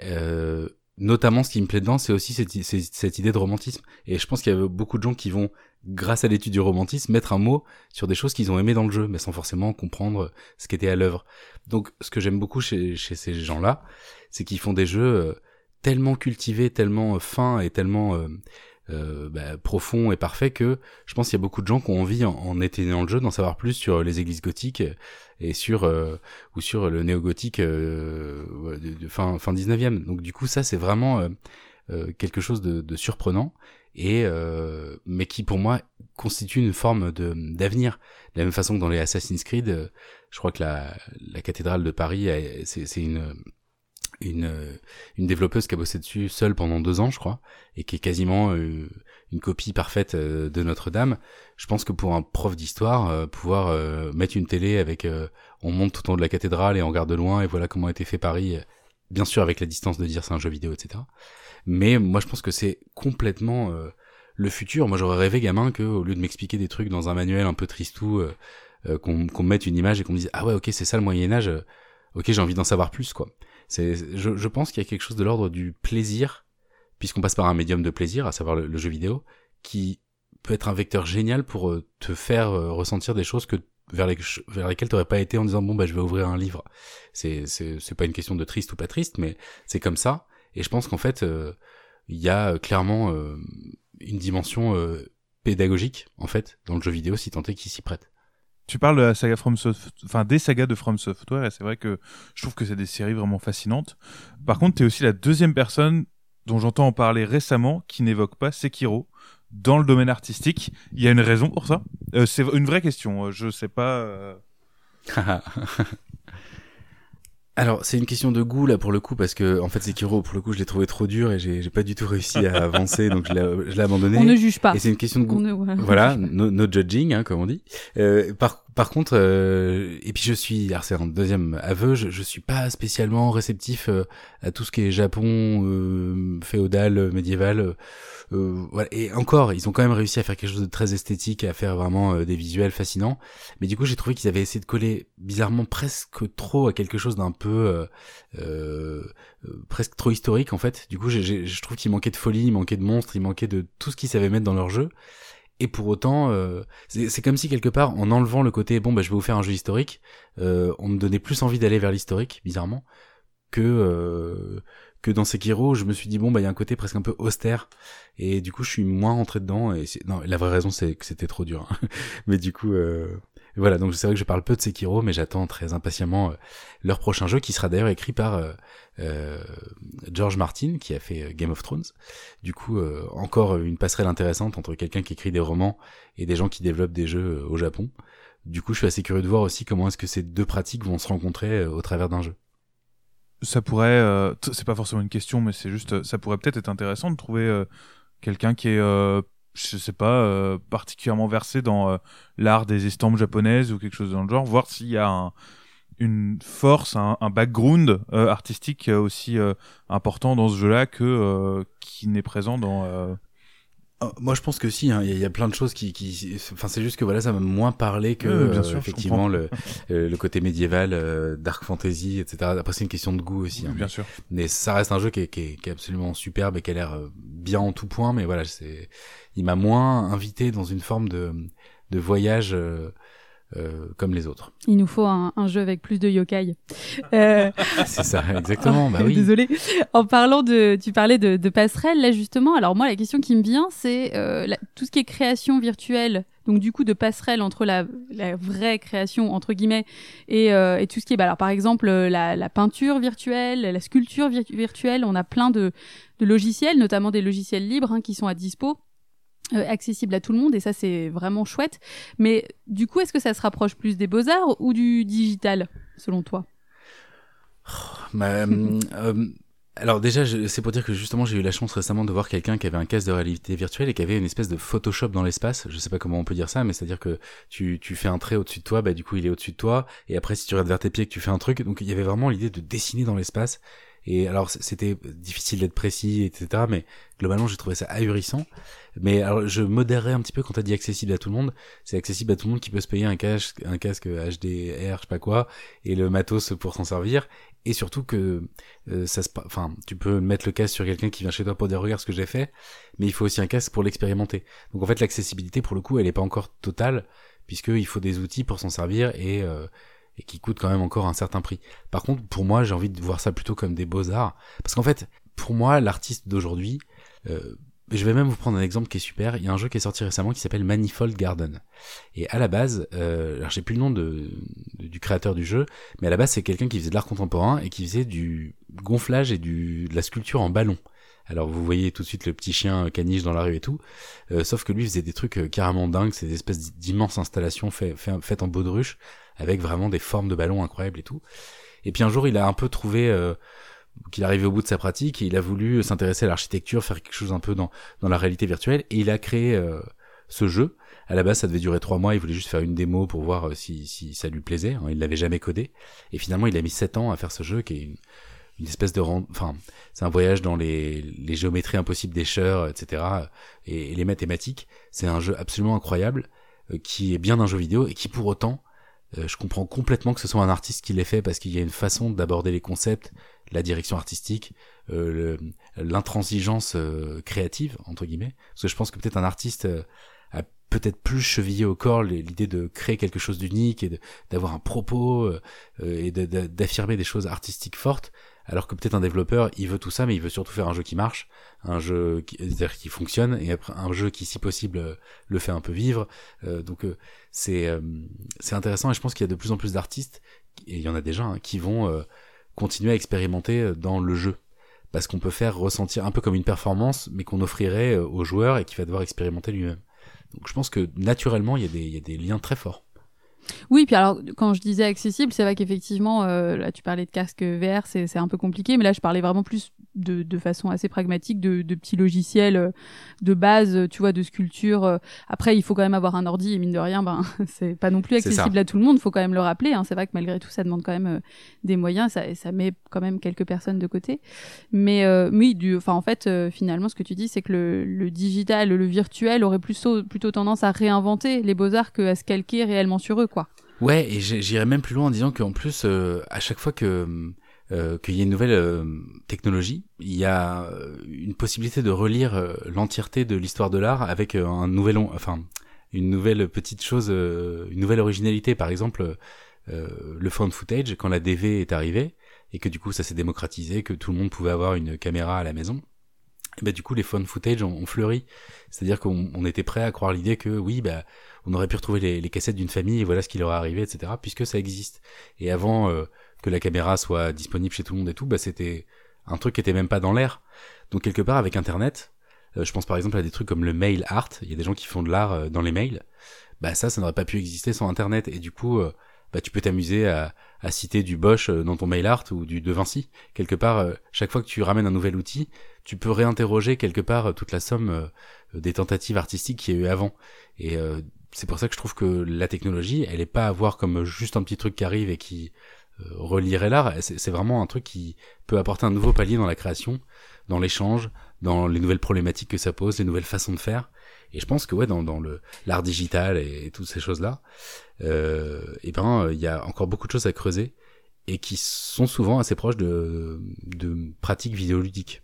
euh, notamment ce qui me plaît dedans, c'est aussi cette, idée de romantisme. Et je pense qu'il y a beaucoup de gens qui vont, grâce à l'étude du romantisme, mettre un mot sur des choses qu'ils ont aimées dans le jeu, mais sans forcément comprendre ce qui était à l'œuvre. Donc, ce que j'aime beaucoup chez, ces gens-là, c'est qu'ils font des jeux euh, tellement cultivés, tellement euh, fins et tellement euh, euh, bah, profonds et parfaits que je pense qu'il y a beaucoup de gens qui ont envie, en, en éteignant le jeu, d'en savoir plus sur les églises gothiques et sur euh, ou sur le néo-gothique euh, fin fin 19e. Donc du coup, ça c'est vraiment euh, euh, quelque chose de, de surprenant et euh, mais qui pour moi constitue une forme de d'avenir. De la même façon que dans les Assassin's Creed, euh, je crois que la, la cathédrale de Paris, c'est une une une développeuse qui a bossé dessus seule pendant deux ans, je crois, et qui est quasiment euh, une copie parfaite euh, de Notre-Dame. Je pense que pour un prof d'histoire, euh, pouvoir euh, mettre une télé avec, euh, on monte tout au long de la cathédrale et on regarde de loin et voilà comment a été fait Paris, euh, bien sûr avec la distance de dire c'est un jeu vidéo, etc. Mais moi je pense que c'est complètement euh, le futur. Moi j'aurais rêvé gamin que au lieu de m'expliquer des trucs dans un manuel un peu tristou, qu'on me mette une image et qu'on me dise ah ouais ok c'est ça le Moyen Âge, ok j'ai envie d'en savoir plus quoi. Je, je pense qu'il y a quelque chose de l'ordre du plaisir, puisqu'on passe par un médium de plaisir, à savoir le, jeu vidéo, qui peut être un vecteur génial pour euh, te faire euh, ressentir des choses que vers, les, vers lesquelles t'aurais pas été en disant bon bah je vais ouvrir un livre. C'est c'est pas une question de triste ou pas triste, mais c'est comme ça. Et je pense qu'en fait euh, il y a clairement une dimension pédagogique en fait dans le jeu vidéo si tant est qu'il s'y prête. Tu parles de la saga From Soft... enfin des sagas de From Software et c'est vrai que je trouve que c'est des séries vraiment fascinantes. Par contre, tu es aussi la deuxième personne dont j'entends en parler récemment qui n'évoque pas Sekiro dans le domaine artistique. Il y a une raison pour ça? Euh, C'est une vraie question. euh, Je sais pas. euh, (laughs) Alors, c'est une question de goût là pour le coup parce que en fait Sekiro pour le coup je l'ai trouvé trop dur et j'ai pas du tout réussi à (laughs) avancer donc je l'ai abandonné. On ne juge pas. Et c'est une question de goût. Ne-. Voilà, no, no judging, hein, comme on dit. Euh, par, par contre, euh, et puis je suis, alors c'est un deuxième aveu, je, je suis pas spécialement réceptif euh, à tout ce qui est Japon euh, féodal, médiéval. voilà. Et encore, ils ont quand même réussi à faire quelque chose de très esthétique, à faire vraiment des visuels fascinants. Mais du coup, j'ai trouvé qu'ils avaient essayé de coller bizarrement presque trop à quelque chose d'un peu presque trop historique en fait. Du coup, je trouve qu'il manquait de folie, il manquait de monstres, il manquait de tout ce qu'ils savaient mettre dans leur jeu. Et pour autant, euh, c'est comme si quelque part, en enlevant le côté bon, bah, je vais vous faire un jeu historique, euh, on me donnait plus envie d'aller vers l'historique, bizarrement, que euh, que dans Sekiro. Je me suis dit bon, bah il y a un côté presque un peu austère, et du coup, je suis moins rentré dedans. Et non, la vraie raison, c'est que c'était trop dur. hein. (laughs) mais du coup, voilà. Donc c'est vrai que je parle peu de Sekiro, mais j'attends très impatiemment euh, leur prochain jeu, qui sera d'ailleurs écrit par euh, euh, George Martin, qui a fait Game of Thrones. Du coup, encore une passerelle intéressante entre quelqu'un qui écrit des romans et des gens qui développent des jeux au Japon. Du coup, je suis assez curieux de voir aussi comment est-ce que ces deux pratiques vont se rencontrer au travers d'un jeu. ça pourrait, euh, c'est pas forcément une question, mais c'est juste, ça pourrait peut-être être intéressant de trouver quelqu'un qui est, euh, je sais pas, euh, particulièrement versé dans euh, l'art des estampes japonaises ou quelque chose dans le genre, voir s'il y a un- une force, un, un background euh, artistique euh, aussi euh, important dans ce jeu-là que euh, qui n'est présent dans. Euh, Moi, je pense que si. hein, Il y, a- il y a plein de choses qui, qui... enfin, c'est juste que voilà, ça m'a moins parlé que bien sûr, effectivement le, euh, le côté médiéval, euh, dark fantasy, etc. Après, c'est une question de goût aussi. hein, bien sûr. mais ça reste un jeu qui est, qui est, qui est absolument superbe et qui a l'air euh, bien en tout point. Mais voilà, c'est, il m'a moins invité dans une forme de, de voyage euh, euh, comme les autres. Il nous faut un, un jeu avec plus de yokai. Euh, (laughs) C'est ça, exactement. bah oui. Désolée. En parlant de, tu parlais de, de passerelle là justement. Alors moi, la question qui me vient, c'est euh, la- tout ce qui est création virtuelle. Donc du coup, de passerelle entre la, la vraie création entre guillemets et, euh, et tout ce qui est, bah, alors par exemple euh, la, la peinture virtuelle, la sculpture virtu- virtuelle. On a plein de, de logiciels, notamment des logiciels libres hein, qui sont à dispo. Euh, accessibles à tout le monde et ça c'est vraiment chouette. Mais du coup est-ce que ça se rapproche plus des beaux-arts ou du digital selon toi? Bah, euh, euh, alors déjà, c'est pour dire que justement, j'ai eu la chance récemment de voir quelqu'un qui avait un casque de réalité virtuelle et qui avait une espèce de Photoshop dans l'espace. Je sais pas comment on peut dire ça, mais c'est-à-dire que tu, tu fais un trait au-dessus de toi, bah du coup, il est au-dessus de toi. Et après, si tu regardes vers tes pieds, que tu fais un truc, donc il y avait vraiment l'idée de dessiner dans l'espace. Et alors, c'était difficile d'être précis, etc. Mais globalement, j'ai trouvé ça ahurissant. Mais alors, je modérerais un petit peu quand t'as dit accessible à tout le monde. C'est accessible à tout le monde qui peut se payer un casque, un casque HDR, je sais pas quoi, et le matos pour s'en servir. Et surtout que euh, ça se, enfin, tu peux mettre le casque sur quelqu'un qui vient chez toi pour dire regarde ce que j'ai fait, mais il faut aussi un casque pour l'expérimenter. Donc en fait, l'accessibilité pour le coup, elle est pas encore totale puisque il faut des outils pour s'en servir et euh, et qui coûtent quand même encore un certain prix. Par contre, pour moi, j'ai envie de voir ça plutôt comme des beaux arts, parce qu'en fait, pour moi, l'artiste d'aujourd'hui, euh, je vais même vous prendre un exemple qui est super. Il y a un jeu qui est sorti récemment qui s'appelle Manifold Garden. Et à la base, euh, alors j'ai plus le nom de, du créateur du jeu, mais à la base c'est quelqu'un qui faisait de l'art contemporain et qui faisait du gonflage et du, de la sculpture en ballon. Alors vous voyez tout de suite le petit chien caniche dans la rue et tout, Euh, sauf que lui faisait des trucs euh, carrément dingues, c'est des espèces d'immenses installations fait- fait- faites en baudruche avec vraiment des formes de ballons incroyables et tout. Et puis un jour il a un peu trouvé euh, qu'il arrivait au bout de sa pratique et il a voulu s'intéresser à l'architecture, faire quelque chose un peu dans, dans la réalité virtuelle et il a créé euh, ce jeu. À la base, ça devait durer trois mois. Il voulait juste faire une démo pour voir euh, si, si ça lui plaisait. hein, Il l'avait jamais codé. Et finalement, il a mis sept ans à faire ce jeu qui est une, une espèce de rend... enfin, c'est un voyage dans les, les géométries impossibles d'écheurs, etc. Et, et les mathématiques. C'est un jeu absolument incroyable euh, qui est bien d'un jeu vidéo et qui pour autant, euh, je comprends complètement que ce soit un artiste qui l'ait fait parce qu'il y a une façon d'aborder les concepts, la direction artistique, euh, l'intransigeance euh, créative entre guillemets. Parce que je pense que peut-être un artiste euh, a peut-être plus chevillé au corps l'idée de créer quelque chose d'unique et d'avoir un propos euh, euh, et d'affirmer des choses artistiques fortes. Alors que peut-être un développeur, il veut tout ça, mais il veut surtout faire un jeu qui marche, un jeu qui, c'est-à-dire qui fonctionne, et après un jeu qui, si possible, le fait un peu vivre. Euh, donc c'est c'est intéressant, et je pense qu'il y a de plus en plus d'artistes, et il y en a déjà, hein, qui vont continuer à expérimenter euh, dans le jeu parce qu'on peut faire ressentir un peu comme une performance, mais qu'on offrirait euh, au joueur et qui va devoir expérimenter lui-même. Donc je pense que naturellement, il y, a des, liens très forts. Oui, puis alors quand je disais accessible, c'est vrai qu'effectivement, euh, là tu parlais de casque VR, c'est un peu compliqué, mais là je parlais vraiment plus de, de façon assez pragmatique de, de petits logiciels euh, de base, tu vois, de sculpture. euh. Après, il faut quand même avoir un ordi et mine de rien, ben (laughs) c'est pas non plus accessible à tout le monde. Faut quand même le rappeler. Hein. C'est vrai que malgré tout, ça demande quand même euh, des moyens, ça, ça met quand même quelques personnes de côté. Mais euh, oui, du, enfin en fait, euh, finalement, ce que tu dis, c'est que le, le digital, le virtuel aurait plutôt plutôt tendance à réinventer les beaux arts qu'à se calquer réellement sur eux, quoi. Ouais, et j'irais même plus loin en disant qu'en plus, euh, à chaque fois que euh, qu'il y a une nouvelle euh, technologie, il y a euh, une possibilité de relire euh, l'entièreté de l'histoire de l'art avec euh, un nouvel, on- enfin, une nouvelle petite chose, une nouvelle originalité. Par exemple, le found footage, quand la DV est arrivée et que du coup ça s'est démocratisé, que tout le monde pouvait avoir une caméra à la maison. Et bah, du coup, les found footage ont, ont fleuri. C'est-à-dire qu'on on était prêt à croire l'idée que oui, bah, on aurait pu retrouver les, les cassettes d'une famille et voilà ce qui leur est arrivé, etc. Puisque ça existe. Et avant que la caméra soit disponible chez tout le monde et tout, bah, c'était un truc qui était même pas dans l'air. Donc quelque part avec Internet, euh, je pense par exemple à des trucs comme le mail art. Il y a des gens qui font de l'art euh, dans les mails. Bah ça, ça n'aurait pas pu exister sans Internet. Et du coup, euh, bah, tu peux t'amuser à, citer du Bosch dans ton mail art ou du De Vinci. Quelque part, chaque fois que tu ramènes un nouvel outil, tu peux réinterroger quelque part toute la somme des tentatives artistiques qu'il y a eu avant. Et c'est pour ça que je trouve que la technologie, elle est pas à voir comme juste un petit truc qui arrive et qui relierait l'art. C'est vraiment un truc qui peut apporter un nouveau palier dans la création, dans l'échange, dans les nouvelles problématiques que ça pose, les nouvelles façons de faire. Et je pense que ouais, dans, dans le l'art digital et, toutes ces choses-là, euh, et ben euh, il y a encore beaucoup de choses à creuser et qui sont souvent assez proches de, de pratiques vidéoludiques.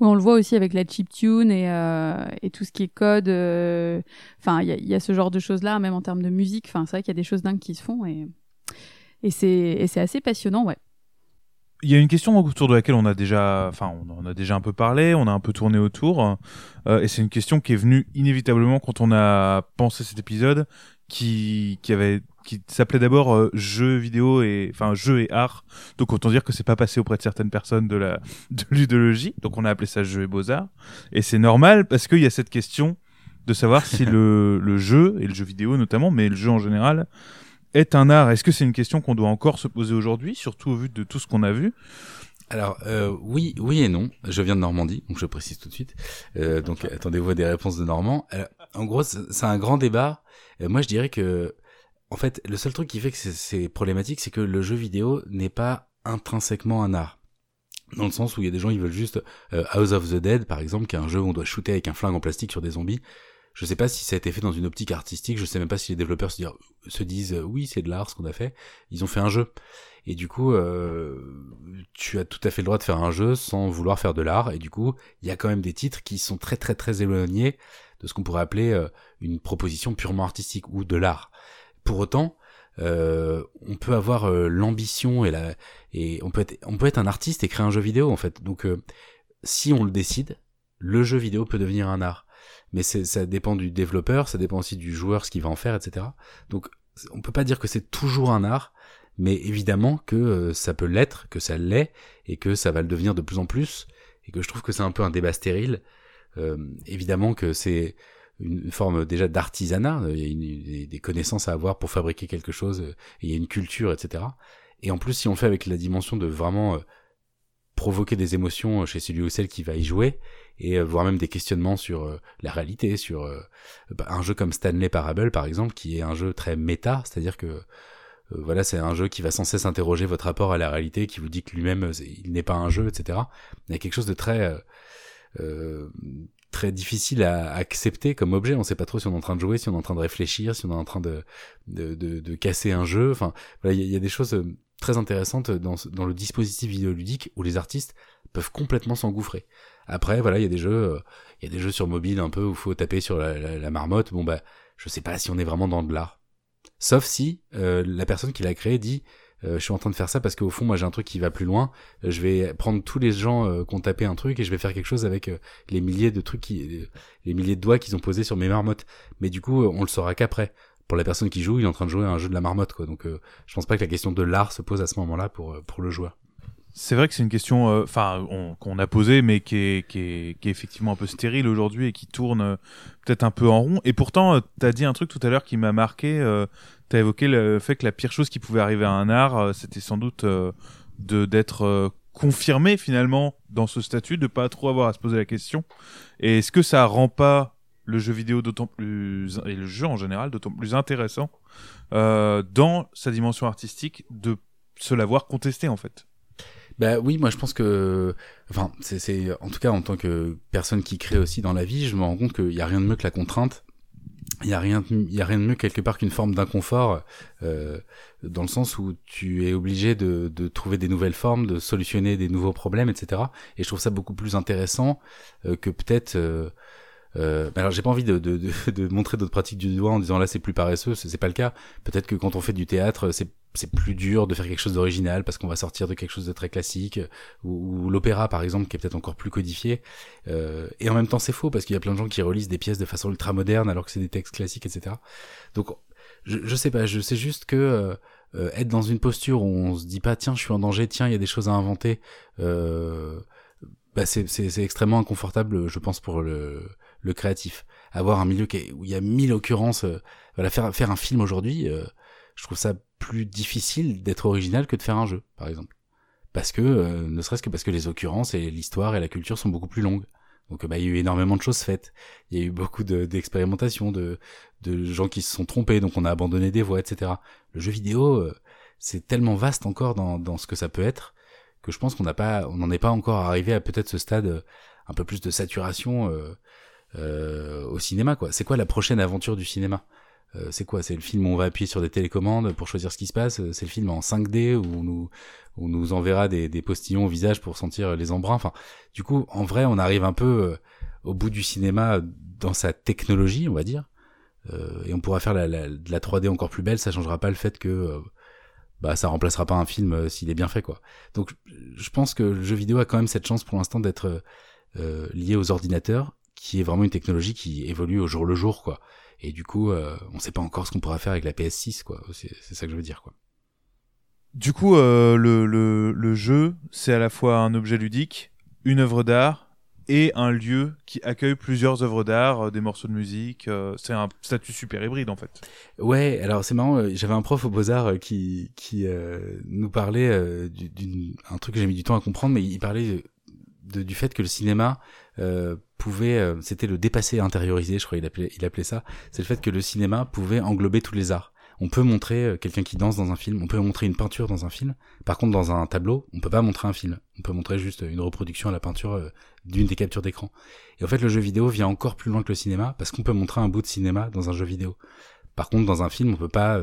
Oui, on le voit aussi avec la chiptune et, euh, et tout ce qui est code. euh, Enfin, il y, y a ce genre de choses-là, même en termes de musique. Enfin, c'est vrai qu'il y a des choses dingues qui se font et, et c'est assez passionnant, ouais. Il y a une question autour de laquelle on a déjà, enfin, on en a déjà un peu parlé, on a un peu tourné autour, euh, et c'est une question qui est venue inévitablement quand on a pensé cet épisode, qui, qui avait, qui s'appelait d'abord euh, jeux vidéo et, enfin, jeux et art. Donc autant dire que c'est pas passé auprès de certaines personnes de la, de l'udologie. Donc on a appelé ça jeux et beaux arts, et c'est normal parce qu'il y a cette question de savoir si (laughs) le, le jeu et le jeu vidéo notamment, mais le jeu en général est un art. Est-ce que c'est une question qu'on doit encore se poser aujourd'hui, surtout au vu de tout ce qu'on a vu? Alors euh, oui, oui et non. Je viens de Normandie, donc je précise tout de suite. Euh, donc attendez-vous à des réponses de Normand. Euh, en gros, c'est un grand débat. Euh, moi, je dirais que, en fait, le seul truc qui fait que c'est- problématique, c'est que le jeu vidéo n'est pas intrinsèquement un art. Dans le sens où il y a des gens, ils veulent juste euh, House of the Dead, par exemple, qui est un jeu où on doit shooter avec un flingue en plastique sur des zombies. Je sais pas si ça a été fait dans une optique artistique. Je sais même pas si les développeurs se, disent euh, oui, c'est de l'art ce qu'on a fait. Ils ont fait un jeu. Et du coup, euh, tu as tout à fait le droit de faire un jeu sans vouloir faire de l'art. Et du coup, il y a quand même des titres qui sont très très très éloignés de ce qu'on pourrait appeler euh, une proposition purement artistique ou de l'art. Pour autant, on peut avoir l'ambition et la on peut être un artiste et créer un jeu vidéo en fait. Donc si on le décide, le jeu vidéo peut devenir un art. Mais ça dépend du développeur, ça dépend aussi du joueur ce qu'il va en faire, etc. Donc on peut pas dire que c'est toujours un art, mais évidemment que euh, ça peut l'être, que ça l'est, et que ça va le devenir de plus en plus, et que je trouve que c'est un peu un débat stérile. Euh, évidemment que c'est une forme déjà d'artisanat, il y a des, connaissances à avoir pour fabriquer quelque chose, euh, il y a une culture, etc. Et en plus, si on fait avec la dimension de vraiment euh, provoquer des émotions chez celui ou celle qui va y jouer, et euh, voire même des questionnements sur euh, la réalité, sur euh, bah, un jeu comme Stanley Parable, par exemple, qui est un jeu très méta, c'est-à-dire que euh, voilà, c'est un jeu qui va sans cesse interroger votre rapport à la réalité, qui vous dit que lui-même, euh, il n'est pas un jeu, etc. Il y a quelque chose de très euh, euh, très difficile à accepter comme objet. On sait pas trop si on est en train de jouer, si on est en train de réfléchir, si on est en train de de, de, de casser un jeu. Enfin, voilà, il y, a- il y a des choses euh, très intéressantes dans, le dispositif vidéoludique où les artistes peuvent complètement s'engouffrer. Après, voilà, il y a des jeux, euh, il y a des jeux sur mobile un peu où faut taper sur la, marmotte. Bon bah, je sais pas si on est vraiment dans de l'art. Sauf si euh, la personne qui l'a créé dit euh, je suis en train de faire ça parce qu'au fond moi j'ai un truc qui va plus loin Euh, je vais prendre tous les gens qui ont tapé un truc et je vais faire quelque chose avec les milliers de trucs qui les milliers de doigts qu'ils ont posés sur mes marmottes mais du coup on le saura qu'après pour la personne qui joue il est en train de jouer à un jeu de la marmotte quoi donc euh, je pense pas que la question de l'art se pose à ce moment là pour euh, pour le joueur C'est vrai que c'est une question, euh, enfin, on- qu'on a posée, mais qui est, qui est, qui est effectivement un peu stérile aujourd'hui et qui tourne euh, peut-être un peu en rond. Et pourtant, euh, t'as dit un truc tout à l'heure qui m'a marqué. Euh, t'as évoqué le fait que la pire chose qui pouvait arriver à un art, c'était sans doute de d'être confirmé finalement dans ce statut, de pas trop avoir à se poser la question. Et est-ce que ça rend pas le jeu vidéo d'autant plus et le jeu en général d'autant plus intéressant euh, dans sa dimension artistique de se l'avoir contesté en fait. Bah oui, moi je pense que, enfin, c'est, en tout cas en tant que personne qui crée aussi dans la vie, je me rends compte qu'il y a rien de mieux que la contrainte. Il y a rien, il y a rien de mieux quelque part qu'une forme d'inconfort, euh, dans le sens où tu es obligé de, de trouver des nouvelles formes, de solutionner des nouveaux problèmes, etc. Et je trouve ça beaucoup plus intéressant euh, que peut-être. Euh, alors j'ai pas envie de, de, de, (laughs) de montrer d'autres pratiques du doigt en disant là c'est plus paresseux, c'est, pas le cas. Peut-être que quand on fait du théâtre, c'est c'est plus dur de faire quelque chose d'original parce qu'on va sortir de quelque chose de très classique. Ou, ou l'opéra par exemple qui est peut-être encore plus codifié. Euh, et en même temps c'est faux parce qu'il y a plein de gens qui relisent des pièces de façon ultra moderne alors que c'est des textes classiques etc donc je, je sais pas. Je sais juste que euh, être dans une posture où on se dit pas tiens je suis en danger tiens il y a des choses à inventer euh, bah c'est extrêmement inconfortable je pense pour le, le créatif avoir un milieu où il y a mille occurrences euh, voilà faire un film aujourd'hui euh, je trouve ça plus difficile d'être original que de faire un jeu, par exemple. Parce que, euh, ne serait-ce que parce que les occurrences et l'histoire et la culture sont beaucoup plus longues. Donc bah, il y a eu énormément de choses faites. Il y a eu beaucoup de- d'expérimentations, de, de gens qui se sont trompés, donc on a abandonné des voies, etc. Le jeu vidéo, c'est tellement vaste encore dans, ce que ça peut être, que je pense qu'on n'en est pas encore arrivé à peut-être ce stade un peu plus de saturation au cinéma. quoi. C'est quoi la prochaine aventure du cinéma? Euh, c'est quoi? C'est le film où on va appuyer sur des télécommandes pour choisir ce qui se passe? C'est le film en 5D où on nous, on nous enverra des, postillons au visage pour sentir les embruns? Enfin, du coup, en vrai, on arrive un peu euh, au bout du cinéma dans sa technologie, on va dire. Euh, et on pourra faire la, de la 3D encore plus belle. Ça changera pas le fait que euh, bah ça remplacera pas un film euh, s'il est bien fait, quoi. Donc, je pense que le jeu vidéo a quand même cette chance pour l'instant d'être euh, lié aux ordinateurs, qui est vraiment une technologie qui évolue au jour le jour, quoi. Et du coup, euh, on sait pas encore ce qu'on pourra faire avec la PS6, quoi. C'est ça que je veux dire, quoi. Du coup, euh, le, le, le jeu, c'est à la fois un objet ludique, une œuvre d'art et un lieu qui accueille plusieurs œuvres d'art, euh, des morceaux de musique. euh, c'est un statut super hybride en fait. Ouais, alors c'est marrant, j'avais un prof au Beaux-Arts qui, qui nous parlait euh, du- d'une un truc que j'ai mis du temps à comprendre, mais il parlait de- du fait que le cinéma pouvait, euh, c'était le dépassé intériorisé, je crois il appelait, ça, c'est le fait que le cinéma pouvait englober tous les arts. On peut montrer euh, quelqu'un qui danse dans un film, on peut montrer une peinture dans un film. Par contre, dans un tableau, on peut pas montrer un film. On peut montrer juste une reproduction à la peinture euh, d'une des captures d'écran. Et en fait, le jeu vidéo vient encore plus loin que le cinéma parce qu'on peut montrer un bout de cinéma dans un jeu vidéo. Par contre, dans un film, on peut pas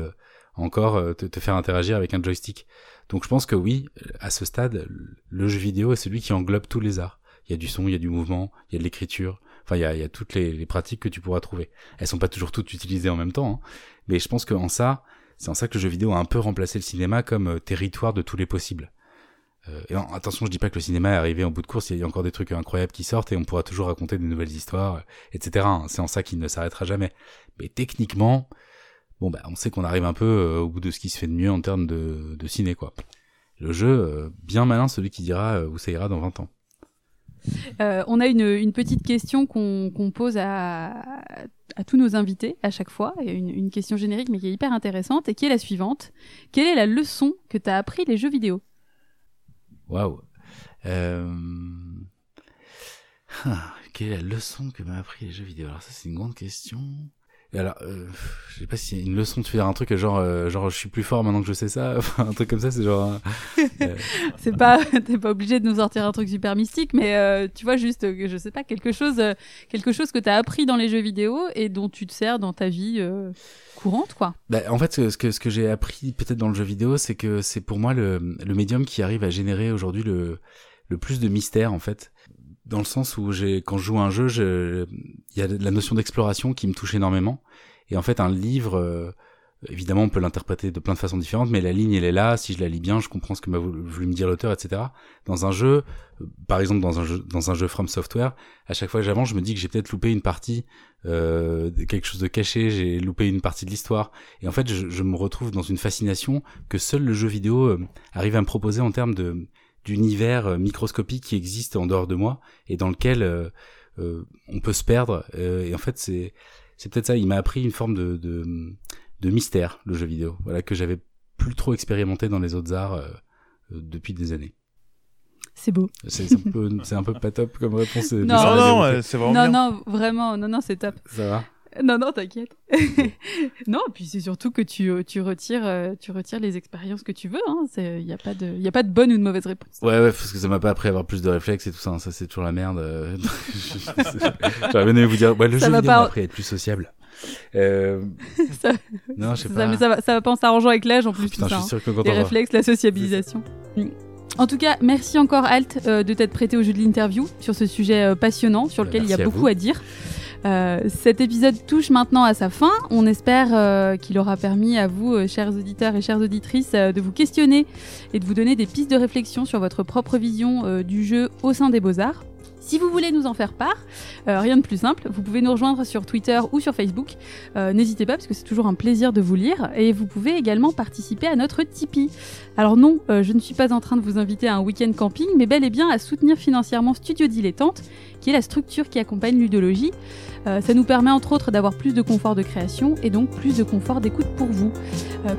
encore te faire interagir avec un joystick. Donc, je pense que oui, à ce stade, le jeu vidéo est celui qui englobe tous les arts. Il y a du son, il y a du mouvement, il y a de l'écriture. Enfin, il y a, y a toutes les, pratiques que tu pourras trouver. Elles sont pas toujours toutes utilisées en même temps, hein. mais je pense qu'en ça, c'est en ça que le jeu vidéo a un peu remplacé le cinéma comme euh, territoire de tous les possibles. Euh, attention, je dis pas que le cinéma est arrivé en bout de course, il y a encore des trucs incroyables qui sortent et on pourra toujours raconter des nouvelles histoires, euh, etc. hein. C'est en ça qu'il ne s'arrêtera jamais. Mais techniquement, bon bah on sait qu'on arrive un peu au bout de ce qui se fait de mieux en termes de, de ciné. Le jeu, bien malin celui qui dira où ça ira dans 20 ans. Euh, on a une, petite question qu'on pose à, tous nos invités à chaque fois, une, une question générique mais qui est hyper intéressante et qui est la suivante? Quelle est la leçon que t'as appris les jeux vidéo? Waouh. Euh... ah, quelle est la leçon que m'a appris les jeux vidéo? Alors ça c'est une grande question. Et alors, euh, je sais pas si une leçon de faire un truc genre euh, genre je suis plus fort maintenant que je sais ça, (laughs) enfin un truc comme ça, c'est genre. euh, (laughs) C'est pas, (laughs) t'es pas obligé de nous sortir un truc super mystique, mais euh, tu vois juste, euh, je sais pas, quelque chose, euh, quelque chose que t'as appris dans les jeux vidéo et dont tu te sers dans ta vie euh, courante, quoi. Bah, en fait, ce que, ce que j'ai appris peut-être dans le jeu vidéo, c'est que c'est pour moi le, le médium qui arrive à générer aujourd'hui le, le plus de mystère, en fait. Dans le sens où j'ai, quand je joue à un jeu, je- il y a la notion d'exploration qui me touche énormément. Et en fait, un livre, euh, évidemment, on peut l'interpréter de plein de façons différentes, mais la ligne, elle est là. Si je la lis bien, je comprends ce que m'a voulu me dire l'auteur, etc. Dans un jeu, euh, par exemple, dans un jeu, dans un jeu From Software, à chaque fois que j'avance, je me dis que j'ai peut-être loupé une partie, euh, quelque chose de caché, j'ai loupé une partie de l'histoire. Et en fait, je, je me retrouve dans une fascination que seul le jeu vidéo euh, arrive à me proposer en termes de d'univers euh, microscopique qui existe en dehors de moi et dans lequel euh, euh, on peut se perdre. Euh, et en fait, c'est c'est peut-être ça. Il m'a appris une forme de, de de mystère le jeu vidéo. Voilà que j'avais plus trop expérimenté dans les autres arts depuis des années. C'est beau. C'est un peu c'est un peu pas top comme réponse. Non. Non, c'est vraiment Non, bien. non, vraiment, non, non, c'est top. Ça va? (laughs) Non, non, t'inquiète. (laughs) non, puis c'est surtout que tu, euh, tu retires, euh, tu retires les expériences que tu veux. Hein. Il n'y a pas de, y a pas de bonne ou de mauvaise réponse. Ouais, ouais, parce que ça m'a pas appris à avoir plus de réflexes et tout ça. hein. Ça, c'est toujours la merde. euh. (laughs) J'aurais bien aimé vous dire, ouais, le Ça jeu vidéo pas- m'a appris à être plus sociable. Euh... Ça- Non, je sais Ça, pas. mais ça va, ça va pas en s'arrangeant avec l'âge en plus. Putain, tout je ça, suis sûr hein. que quand Les on va... réflexes, la sociabilisation. Mm. En tout cas, merci encore Alt euh, de t'être prêté au jeu de l'interview sur ce sujet euh, passionnant sur Bah, lequel il y a à beaucoup à dire. Euh, cet épisode touche maintenant à sa fin. On espère euh, qu'il aura permis à vous, euh, chers auditeurs et chères auditrices, de vous questionner et de vous donner des pistes de réflexion sur votre propre vision du jeu au sein des beaux-arts. Si vous voulez nous en faire part, euh, rien de plus simple, vous pouvez nous rejoindre sur Twitter ou sur Facebook. Euh, N'hésitez pas parce que c'est toujours un plaisir de vous lire et vous pouvez également participer à notre Tipeee. Alors non, euh, je ne suis pas en train de vous inviter à un week-end camping, mais bel et bien à soutenir financièrement Studio Dilettante, qui est la structure qui accompagne Ludologie. Ça nous permet entre autres d'avoir plus de confort de création et donc plus de confort d'écoute pour vous.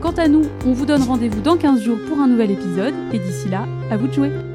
Quant à nous, on vous donne rendez-vous dans 15 jours pour un nouvel épisode et d'ici là, à vous de jouer.